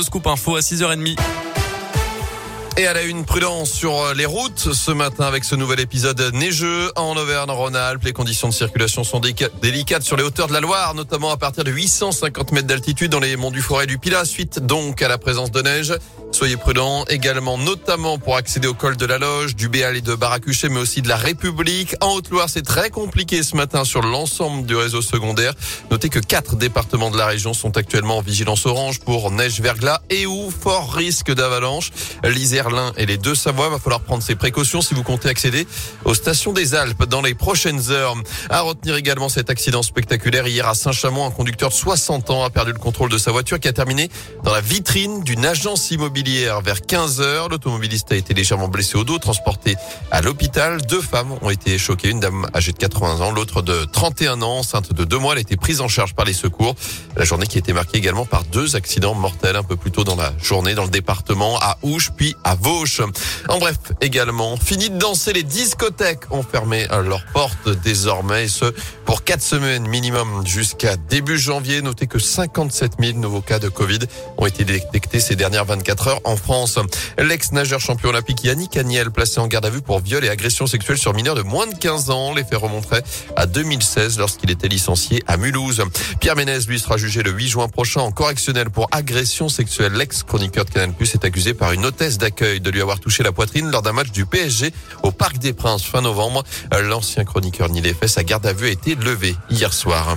le scoop info à 6h30. Et à la une, prudence sur les routes ce matin avec ce nouvel épisode neigeux en Auvergne-Rhône-Alpes. Les conditions de circulation sont délicates sur les hauteurs de la Loire, notamment à partir de 850 mètres d'altitude dans les monts du Forêt du Pilat, suite donc à la présence de neige. Soyez prudents également, notamment pour accéder au col de la Loge, du Béal et de Baracuchet, mais aussi de la République. En Haute-Loire, c'est très compliqué ce matin sur l'ensemble du réseau secondaire. Notez que quatre départements de la région sont actuellement en vigilance orange pour neige, verglas et ou fort risque d'avalanche. L'Isère, l'Ain et les deux Savoies, va falloir prendre ses précautions si vous comptez accéder aux stations des Alpes dans les prochaines heures. À retenir également cet accident spectaculaire hier à Saint-Chamond, un conducteur de 60 ans a perdu le contrôle de sa voiture qui a terminé dans la vitrine d'une agence immobilière vers 15 heures. L'automobiliste a été légèrement blessé au dos, transporté à l'hôpital. Deux femmes ont été choquées, une dame âgée de 80 ans, l'autre de 31 ans, enceinte de deux mois. Elle a été prise en charge par les secours. La journée qui a été marquée également par deux accidents mortels un peu plus tôt dans la journée dans le département, à Ouche puis à Vauche. En bref, également, fini de danser, les discothèques ont fermé leurs portes désormais, ce pour quatre semaines minimum jusqu'à début janvier. Notez que 57 000 nouveaux cas de Covid ont été détectés ces dernières 24 heures en France. L'ex-nageur champion olympique Yannick Agnel, placé en garde à vue pour viol et agression sexuelle sur mineurs de moins de 15 ans. Les faits remonteraient à 2016 lorsqu'il était licencié à Mulhouse. Pierre Ménez, lui, sera jugé le 8 juin prochain en correctionnel pour agression sexuelle. L'ex-chroniqueur de Canal Plus est accusé par une hôtesse d'accueil de lui avoir touché la poitrine lors d'un match du PSG au Parc des Princes fin novembre. L'ancien chroniqueur nie les faits. Sa garde à vue a été levée hier soir.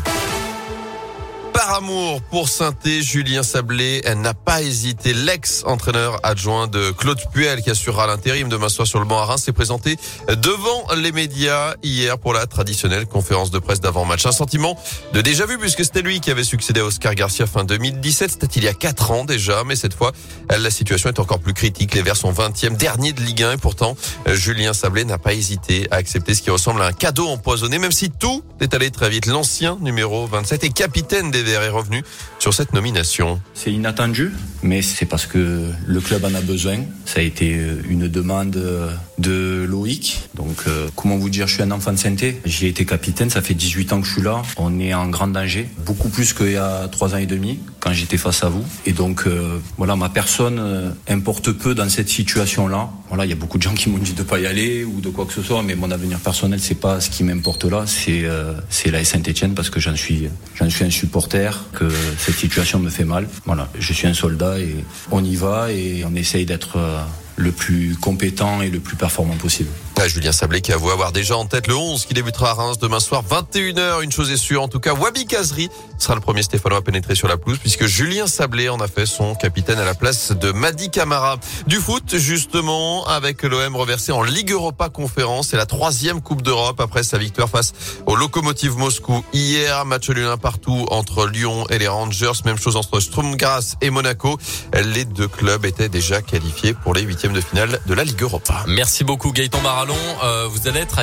Par amour pour Sainté, Julien Sablé n'a pas hésité. L'ex-entraîneur adjoint de Claude Puel, qui assurera l'intérim demain soir sur le banc à Reims, s'est présenté devant les médias hier pour la traditionnelle conférence de presse d'avant-match. Un sentiment de déjà vu puisque c'était lui qui avait succédé à Oscar Garcia fin 2017. C'était il y a quatre ans déjà, mais cette fois, la situation est encore plus critique. Les Verts sont 20e, dernier de Ligue 1 et pourtant, Julien Sablé n'a pas hésité à accepter ce qui ressemble à un cadeau empoisonné, même si tout est allé très vite. L'ancien numéro 27 et capitaine des est revenu sur cette nomination. C'est inattendu, mais c'est parce que le club en a besoin. Ça a été une demande de Loïc. Donc, euh, comment vous dire, je suis un enfant de santé. J'ai été capitaine, ça fait 18 ans que je suis là. On est en grand danger, beaucoup plus qu'il y a 3 ans et demi, quand j'étais face à vous. Et donc, euh, voilà, ma personne euh, importe peu dans cette situation-là. Voilà, il y a beaucoup de gens qui m'ont dit de pas y aller ou de quoi que ce soit, mais mon avenir personnel, c'est pas ce qui m'importe là, c'est c'est la Saint-Etienne parce que j'en suis, j'en suis un supporter, que cette situation me fait mal. Voilà, je suis un soldat et on y va et on essaye d'être le plus compétent et le plus performant possible. Julien Sablé qui avoue avoir déjà en tête le 11 qui débutera à Reims demain soir 21h. Une chose est sûre, en tout cas, Wabi Kazri sera le premier Stéphanois à pénétrer sur la pelouse puisque Julien Sablé en a fait son capitaine à la place de Madi Camara. Du foot, justement, avec l'OM reversé en Ligue Europa Conférence. C'est la troisième Coupe d'Europe après sa victoire face au Lokomotiv Moscou hier. Match nul partout entre Lyon et les Rangers. Même chose entre Sturm Graz et Monaco. Les deux clubs étaient déjà qualifiés pour les huitièmes de finale de la Ligue Europa. Merci beaucoup Gaëtan Barallon. Euh, vous allez être à